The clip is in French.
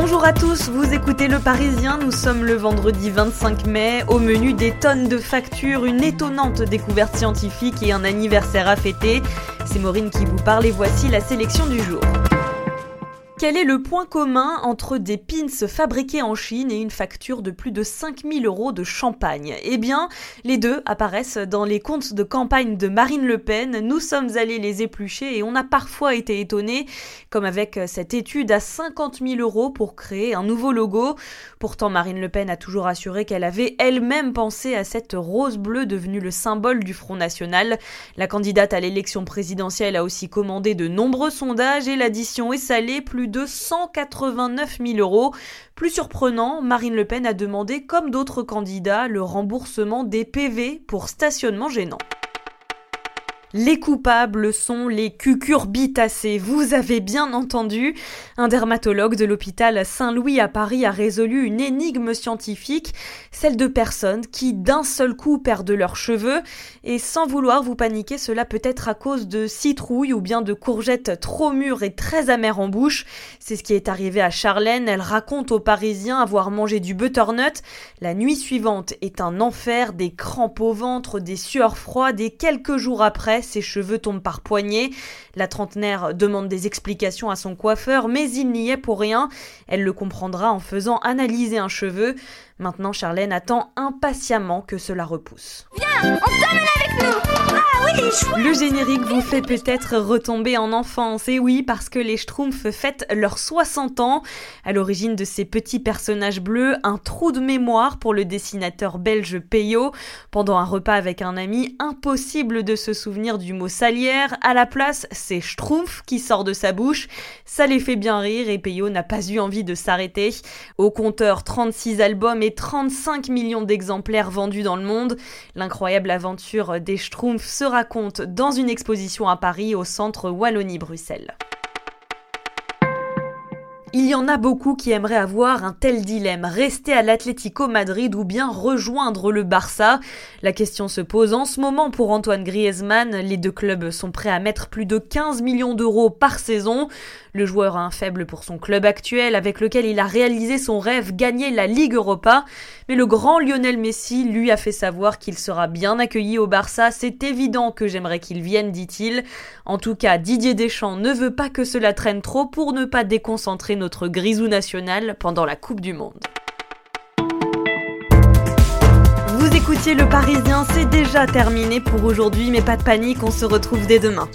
Bonjour à tous, vous écoutez Le Parisien, nous sommes le vendredi 25 mai, au menu des tonnes de factures, une étonnante découverte scientifique et un anniversaire à fêter. C'est Maureen qui vous parle et voici la sélection du jour. Quel est le point commun entre des pins fabriqués en Chine et une facture de plus de 5000 euros de champagne? Eh bien, les deux apparaissent dans les comptes de campagne de Marine Le Pen. Nous sommes allés les éplucher et on a parfois été étonnés, comme avec cette étude à 50 000 euros pour créer un nouveau logo. Pourtant, Marine Le Pen a toujours assuré qu'elle avait elle-même pensé à cette rose bleue devenue le symbole du Front National. La candidate à l'élection présidentielle a aussi commandé de nombreux sondages et l'addition est salée, plus de 189 000 euros. Plus surprenant, Marine Le Pen a demandé, comme d'autres candidats, le remboursement des PV pour stationnement gênant. Les coupables sont les cucurbitacées. Vous avez bien entendu. Un dermatologue de l'hôpital Saint-Louis à Paris a résolu une énigme scientifique, celle de personnes qui d'un seul coup perdent leurs cheveux. Et sans vouloir vous paniquer, cela peut être à cause de citrouilles ou bien de courgettes trop mûres et très amères en bouche. C'est ce qui est arrivé à Charlène. Elle raconte aux Parisiens avoir mangé du butternut. La nuit suivante est un enfer, des crampes au ventre, des sueurs froides et quelques jours après, ses cheveux tombent par poignées. La trentenaire demande des explications à son coiffeur, mais il n'y est pour rien. Elle le comprendra en faisant analyser un cheveu. Maintenant, Charlène attend impatiemment que cela repousse. Le générique vous fait peut-être retomber en enfance, et oui, parce que les Schtroumpfs fêtent leurs 60 ans. À l'origine de ces petits personnages bleus, un trou de mémoire pour le dessinateur belge Peyo. Pendant un repas avec un ami, impossible de se souvenir du mot salière. À la place, c'est Schtroumpf qui sort de sa bouche. Ça les fait bien rire et Peyo n'a pas eu envie de s'arrêter. Au compteur, 36 albums et 35 millions d'exemplaires vendus dans le monde. L'incroyable aventure des Schtroumpfs se raconte dans une exposition à Paris au centre Wallonie-Bruxelles. Il y en a beaucoup qui aimeraient avoir un tel dilemme, rester à l'Atlético Madrid ou bien rejoindre le Barça. La question se pose en ce moment pour Antoine Griezmann. Les deux clubs sont prêts à mettre plus de 15 millions d'euros par saison. Le joueur a un faible pour son club actuel avec lequel il a réalisé son rêve, gagner la Ligue Europa. Mais le grand Lionel Messi lui a fait savoir qu'il sera bien accueilli au Barça. C'est évident que j'aimerais qu'il vienne, dit-il. En tout cas, Didier Deschamps ne veut pas que cela traîne trop pour ne pas déconcentrer notre grisou national pendant la Coupe du Monde. Vous écoutiez Le Parisien, c'est déjà terminé pour aujourd'hui, mais pas de panique, on se retrouve dès demain.